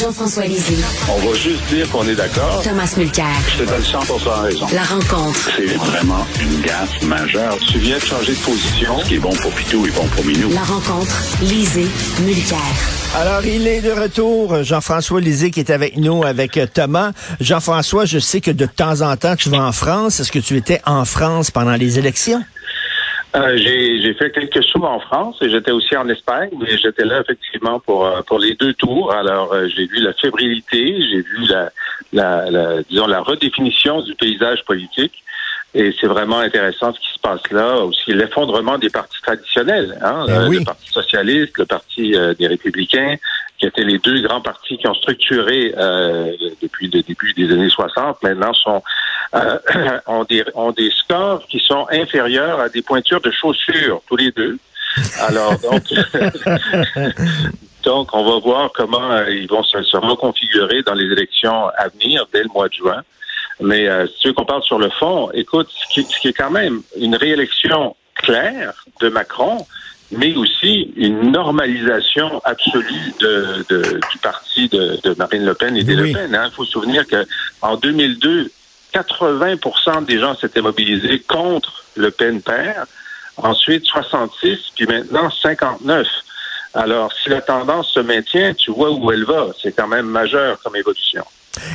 Jean-François Lisée. On va juste dire qu'on est d'accord. Thomas Mulcair. Je te donne 100 raison. La rencontre. C'est vraiment une gaffe majeure. Tu viens de changer de position. Ce qui est bon pour Pitou est bon pour Minou. La rencontre. Lisée. Mulcair. Alors, il est de retour, Jean-François Lisée, qui est avec nous, avec Thomas. Jean-François, je sais que de temps en temps, tu vas en France. Est-ce que tu étais en France pendant les élections? Euh, j'ai fait quelques sous en France et j'étais aussi en Espagne, mais j'étais là effectivement pour euh, pour les deux tours. Alors euh, j'ai vu la fébrilité, j'ai vu la, la, la, disons la redéfinition du paysage politique. Et c'est vraiment intéressant ce qui se passe là. Aussi l'effondrement des partis traditionnels, hein, Ben oui. le Parti socialiste, le Parti des Républicains, qui étaient les deux grands partis qui ont structuré euh, depuis le début des années 60, maintenant sont euh, ont, des, ont des scores qui sont inférieurs à des pointures de chaussures, tous les deux. Alors, donc, donc on va voir comment euh, ils vont se, se, reconfigurer dans les élections à venir dès le mois de juin. Mais euh, si tu veux qu'on parle sur le fond, écoute, ce qui, ce qui est quand même une réélection claire de Macron, mais aussi une normalisation absolue de, de, du parti de, de, Marine Le Pen et des oui. Le Pen. Il hein. faut se souvenir qu'en 2002, 80% des gens s'étaient mobilisés contre Le Pen père. Ensuite, 66, puis maintenant 59. Alors, si la tendance se maintient, tu vois où elle va. C'est quand même majeur comme évolution.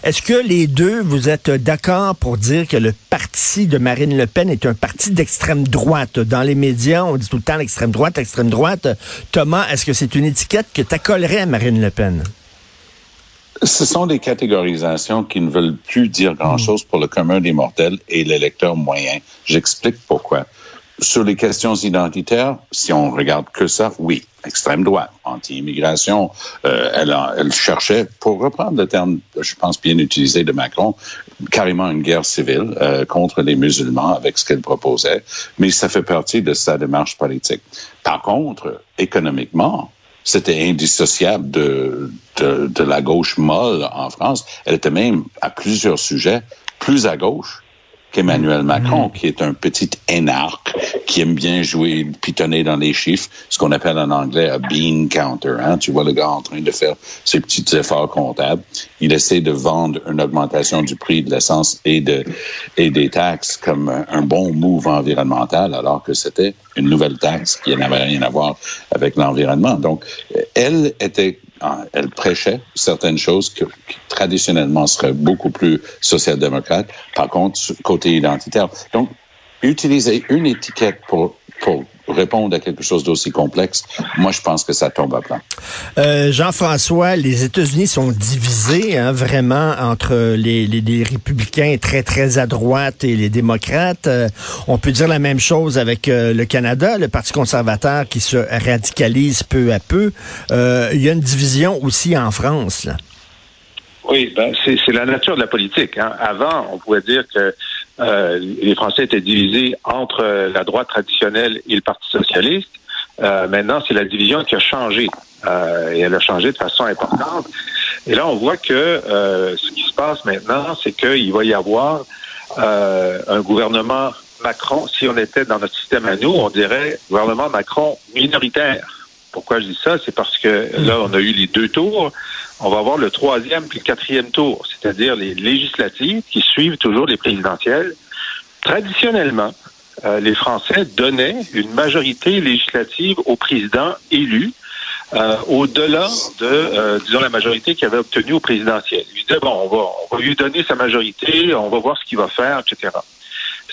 Est-ce que les deux, vous êtes d'accord pour dire que le parti de Marine Le Pen est un parti d'extrême droite? Dans les médias, on dit tout le temps l'extrême droite, l'extrême droite. Thomas, est-ce que c'est une étiquette que t'accollerais à Marine Le Pen? Ce sont des catégorisations qui ne veulent plus dire grand-chose pour le commun des mortels et l'électeur moyen. J'explique pourquoi. Sur les questions identitaires, si on regarde que ça, oui, extrême droite, anti-immigration, euh, elle, elle cherchait, pour reprendre le terme, je pense bien utilisé de Macron, carrément une guerre civile euh, contre les musulmans avec ce qu'elle proposait, mais ça fait partie de sa démarche politique. Par contre, économiquement, c'était indissociable de, de, la gauche molle en France. Elle était même, à plusieurs sujets, plus à gauche qu'Emmanuel Macron, qui est un petit énarque, qui aime bien jouer, pitonner dans les chiffres, ce qu'on appelle en anglais un bean counter. Hein? Tu vois le gars en train de faire ses petits efforts comptables. Il essaie de vendre une augmentation du prix de l'essence et de et des taxes comme un, un bon move environnemental, alors que c'était une nouvelle taxe qui n'avait rien à voir avec l'environnement. Donc, elle était elle prêchait certaines choses qui traditionnellement seraient beaucoup plus social-démocrates. Par contre, côté identitaire. Donc, utiliser une étiquette pour, pour répondre à quelque chose d'aussi complexe, moi, je pense que ça tombe à plat. Euh, Jean-François, les États-Unis sont divisés hein, vraiment entre les, les, les, républicains très, très à droite et les démocrates. Euh, on peut dire la même chose avec euh, le Canada, le Parti conservateur qui se radicalise peu à peu. Euh, il y a une division aussi en France. Là. Oui, ben c'est la nature de la politique. Hein. Avant, on pouvait dire que euh, les Français étaient divisés entre la droite traditionnelle et le Parti socialiste. Euh, maintenant, c'est la division qui a changé. Euh, et elle a changé de façon importante. Et là, on voit que euh, ce qui se passe maintenant, c'est qu'il va y avoir euh, un gouvernement Macron. Si on était dans notre système à nous, on dirait gouvernement Macron minoritaire. Pourquoi je dis ça? C'est parce que là, on a eu les deux tours. On va avoir le troisième puis le quatrième tour, c'est-à-dire les législatives qui suivent toujours les présidentielles. Traditionnellement, euh, les Français donnaient une majorité législative au président élu euh, au-delà de, euh, disons, la majorité qu'il avait obtenue au présidentiel. Il disait, bon, on va, on va lui donner sa majorité, on va voir ce qu'il va faire, etc.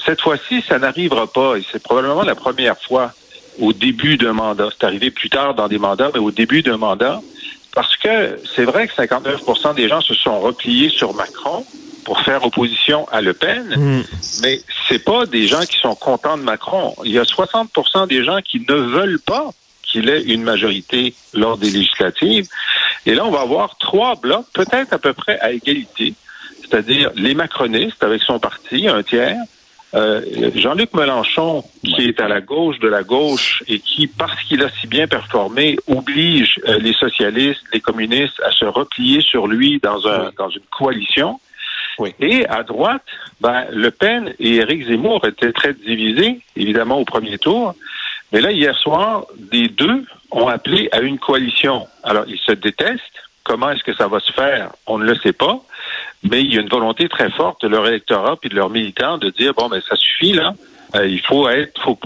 Cette fois-ci, ça n'arrivera pas, et c'est probablement la première fois au début d'un mandat. C'est arrivé plus tard dans des mandats, mais au début d'un mandat, parce que c'est vrai que 59% des gens se sont repliés sur Macron pour faire opposition à Le Pen, mmh. mais c'est pas des gens qui sont contents de Macron. Il y a 60% des gens qui ne veulent pas qu'il ait une majorité lors des législatives. Et là, on va avoir trois blocs, peut-être à peu près à égalité, c'est-à-dire les macronistes avec son parti, un tiers, euh, Jean-Luc Mélenchon, qui est à la gauche de la gauche et qui, parce qu'il a si bien performé, oblige euh, les socialistes, les communistes à se replier sur lui dans, un, dans une coalition. Oui. Et à droite, ben, Le Pen et Éric Zemmour étaient très divisés, évidemment, au premier tour. Mais là, hier soir, les deux ont appelé à une coalition. Alors, ils se détestent, Comment est-ce que ça va se faire? On ne le sait pas. Mais il y a une volonté très forte de leur électorat puis de leurs militants de dire, bon, ben, ça suffit, là. Euh, il faut être, faut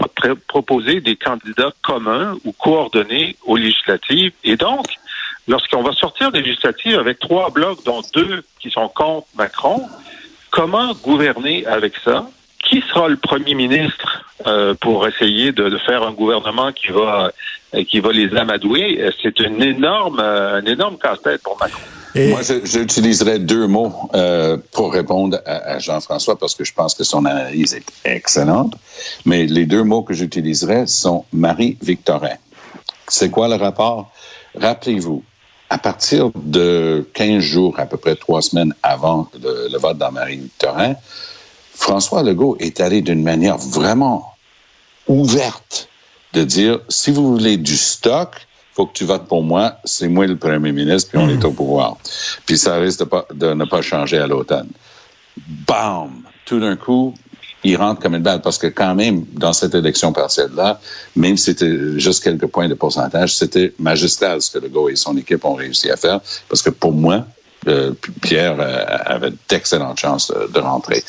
proposer des candidats communs ou coordonnés aux législatives. Et donc, lorsqu'on va sortir des législatives avec trois blocs, dont deux qui sont contre Macron, comment gouverner avec ça? Qui sera le premier ministre euh, pour essayer de, faire un gouvernement qui va euh, qui va les amadouer? C'est une énorme un énorme casse-tête pour Macron. Moi, j'utiliserais deux mots euh, pour répondre à, Jean-François parce que je pense que son analyse est excellente. Mais les deux mots que j'utiliserais sont Marie-Victorin. C'est quoi le rapport? Rappelez-vous, à partir de 15 jours, à peu près trois semaines avant le, vote dans Marie-Victorin, François Legault est allé d'une manière vraiment ouverte de dire, si vous voulez du stock, faut que tu votes pour moi, c'est moi le premier ministre, puis on est au pouvoir. Puis ça risque de, pas, de ne pas changer à l'automne. Bam! Tout d'un coup, il rentre comme une balle parce que quand même, dans cette élection partielle-là, même si c'était juste quelques points de pourcentage, c'était magistral ce que Legault et son équipe ont réussi à faire parce que pour moi, euh, Pierre euh, avait d'excellentes chances de rentrer.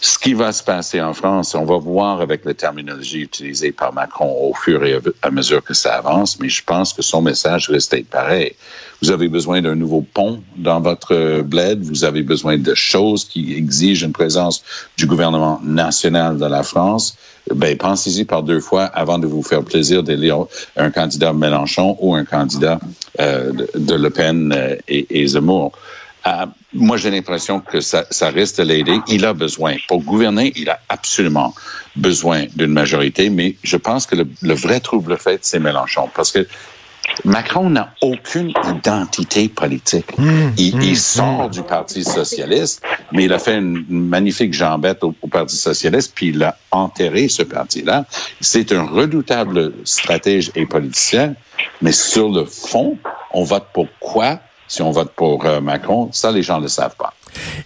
Ce qui va se passer en France, on va voir avec la terminologie utilisée par Macron au fur et à mesure que ça avance, mais je pense que son message reste pareil. Vous avez besoin d'un nouveau pont dans votre bled, vous avez besoin de choses qui exigent une présence du gouvernement national de la France. Ben, pensez-y par deux fois avant de vous faire plaisir d'élire un candidat Mélenchon ou un candidat euh, de, Le Pen et, et Zemmour. Euh, moi, j'ai l'impression que ça, ça risque de l'aider. Il a besoin. Pour gouverner, il a absolument besoin d'une majorité, mais je pense que le, vrai trouble fait, c'est Mélenchon. Parce que Macron n'a aucune identité politique. Mmh, il, il, mmh, sort mmh. du Parti socialiste, mais il a fait une magnifique jambette au, au Parti socialiste, puis il a enterré ce parti-là. C'est un redoutable stratège et politicien, mais sur le fond, on vote pour quoi? Si on vote pour euh, Macron. Ça, les gens ne le savent pas.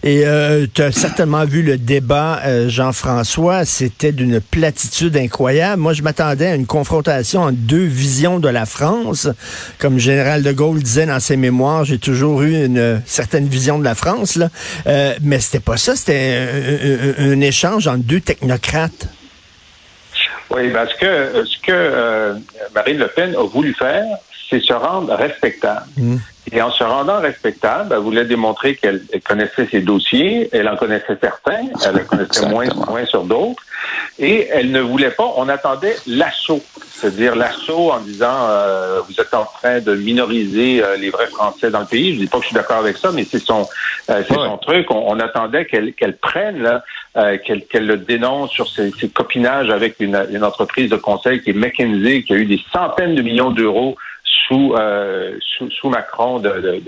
Et euh, tu as certainement vu le débat, euh, Jean-François. C'était d'une platitude incroyable. Moi, je m'attendais à une confrontation entre deux visions de la France. Comme général de Gaulle disait dans ses mémoires, j'ai toujours eu une certaine vision de la France. Là. Euh, mais c'était pas ça. C'était un, un, échange entre deux technocrates. Oui, parce que ce que Marine Le Pen a voulu faire, c'est se rendre respectable. Mmh. Et en se rendant respectable, elle voulait démontrer qu'elle connaissait ses dossiers, elle en connaissait certains, elle en connaissait moins, moins sur d'autres, et elle ne voulait pas, on attendait l'assaut, c'est-à-dire l'assaut en disant euh, vous êtes en train de minoriser euh, les vrais Français dans le pays. Je dis pas que je suis d'accord avec ça, mais c'est son, euh, c'est son truc. On, attendait qu'elle qu'elle prenne, là, qu'elle qu'elle le dénonce sur ses, ses copinages avec une, une entreprise de conseil qui est McKinsey, qui a eu des centaines de millions d'euros euh, sous, sous, Macron de, de,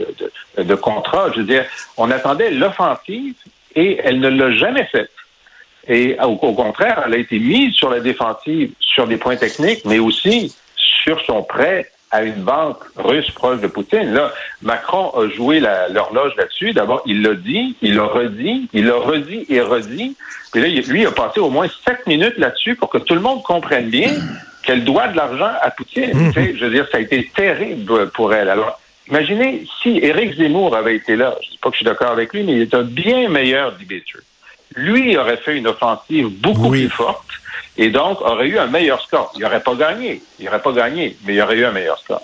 de, de, contrat. Je veux dire, on attendait l'offensive et elle ne l'a jamais faite. Et au, contraire, elle a été mise sur la défensive sur des points techniques, mais aussi sur son prêt à une banque russe proche de Poutine. Là, Macron a joué l'horloge là-dessus. D'abord, il l'a dit, il l'a redit, il l'a redit et redit. Puis là, lui, il a passé au moins sept minutes là-dessus pour que tout le monde comprenne bien qu'elle doit de l'argent à Poutine. Mhm. Je veux dire, ça a été terrible pour elle. Alors, imaginez si Éric Zemmour avait été là. Je ne dis pas que je suis d'accord avec lui, mais il est un bien meilleur débatteur. Lui aurait fait une offensive beaucoup plus forte et donc aurait eu un meilleur score. Il n'aurait pas gagné. Il n'aurait pas gagné, mais il aurait eu un meilleur score.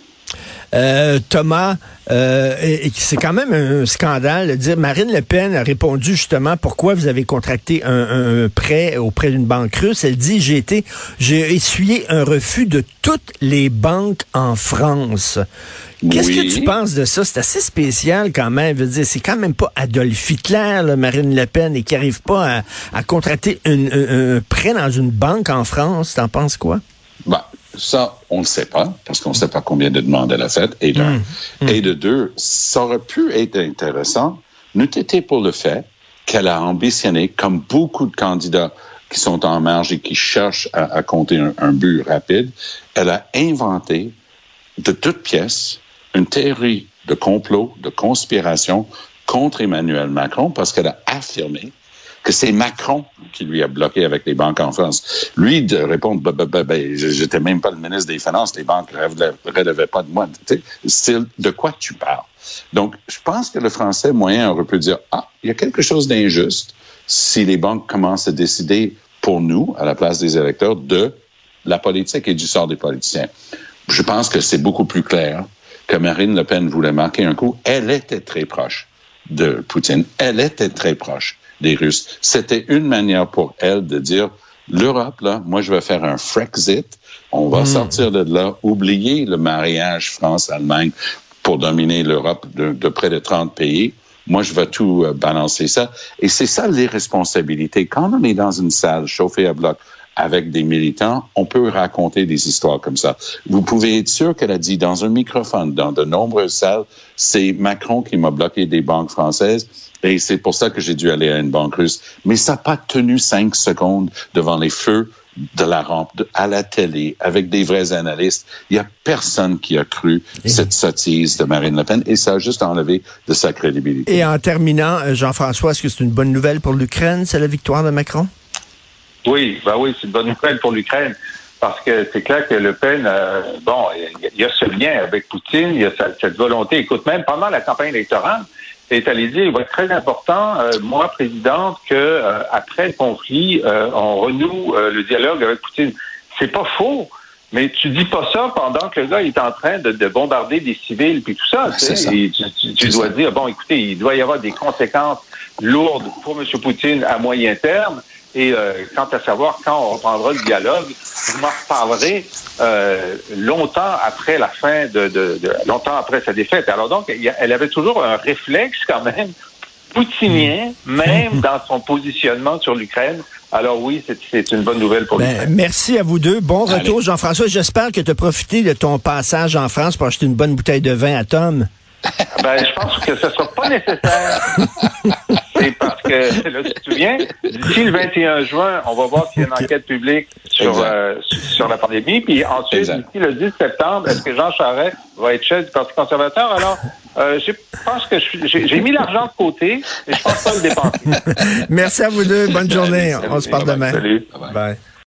Euh, Thomas, euh, et, c'est quand même un scandale de dire Marine Le Pen a répondu justement pourquoi vous avez contracté un, prêt auprès d'une banque russe? Elle dit j'ai été j'ai essuyé un refus de toutes les banques en France. Qu'est-ce que tu penses de ça? C'est assez spécial quand même. Veux dire, c'est quand même pas Adolf Hitler, Marine Le Pen, et qui arrive pas à, contracter un, prêt dans une banque en France. T'en penses quoi? Bah, ça, on ne sait pas, parce qu'on ne sait pas combien de demandes elle a faites, et d'un. Mmh. Mmh. Et de deux, ça aurait pu être intéressant, n'eût été pour le fait qu'elle a ambitionné, comme beaucoup de candidats qui sont en marge et qui cherchent à, compter un, but rapide, elle a inventé de toutes pièces une théorie de complot, de conspiration contre Emmanuel Macron, parce qu'elle a affirmé que c'est Macron qui lui a bloqué avec les banques en France. Lui, de répondre, bah, bah, ben, j'étais même pas le ministre des Finances, les banques ne relevaient pas de moi. C'est de quoi tu parles? Donc, je pense que le français moyen aurait pu dire, ah, il y a quelque chose d'injuste si les banques commencent à décider pour nous, à la place des électeurs, de la politique et du sort des politiciens. Je pense que c'est beaucoup plus clair que Marine Le Pen voulait marquer un coup. Elle était très proche de Poutine. Elle était très proche des Russes. C'était une manière pour elle de dire, l'Europe, là, moi, je vais faire un Frexit. On va hmm. sortir de là, oublier le mariage France-Allemagne pour dominer l'Europe de, de, près de 30 pays. Moi, je vais tout euh, balancer ça. Et c'est ça les responsabilités. Quand on est dans une salle chauffée à bloc avec des militants, on peut raconter des histoires comme ça. Vous pouvez être sûr qu'elle a dit dans un microphone, dans de nombreuses salles, c'est Macron qui m'a bloqué des banques françaises et c'est pour ça que j'ai dû aller à une banque russe. Mais ça n'a pas tenu cinq secondes devant les feux de la rampe, à la télé, avec des vrais analystes. Il n'y a personne qui a cru cette sottise de Marine Le Pen et ça a juste enlevé de sa crédibilité. Et en terminant, euh, Jean-François, est-ce que c'est une bonne nouvelle pour l'Ukraine, c'est la victoire de Macron? Oui, bah oui, c'est une bonne nouvelle pour l'Ukraine. Parce que c'est clair que Le Pen, euh, bon, il y, a ce lien avec Poutine, il y a cette volonté. Écoute, même pendant la campagne électorale, est allé dire, il va être très important, euh, moi, présidente, que euh, après le conflit, on renoue le dialogue avec Poutine. C'est pas faux. Mais tu dis pas ça pendant que le gars est en train de, bombarder des civils puis tout ça. Tu, tu, dois dire bon, écoutez, il doit y avoir des conséquences lourdes pour M. Poutine à moyen terme. Et euh, quant à savoir quand on reprendra le dialogue, vous m'en reparlerez euh, longtemps après la fin de, de, de, longtemps après sa défaite. Alors donc, elle avait toujours un réflexe quand même poutinien, même dans son positionnement sur l'Ukraine. Alors oui, c'est une bonne nouvelle pour ben, Merci à vous deux. Bon retour, Jean-François. J'espère que tu as profité de ton passage en France pour acheter une bonne bouteille de vin à Tom. Ben, je pense que ce ne sera pas nécessaire. Que, là, tu te souviens, d'ici le 21 juin, on va voir s'il y a une enquête publique sur, euh, sur la pandémie. Puis ensuite, d'ici le 10 septembre, est-ce que Jean Charest va être chef du Parti conservateur? Alors, euh, je pense que j'ai mis l'argent de côté et je pense pas le dépenser. Merci à vous deux. Bonne journée. on se parle demain. Salut. Bye.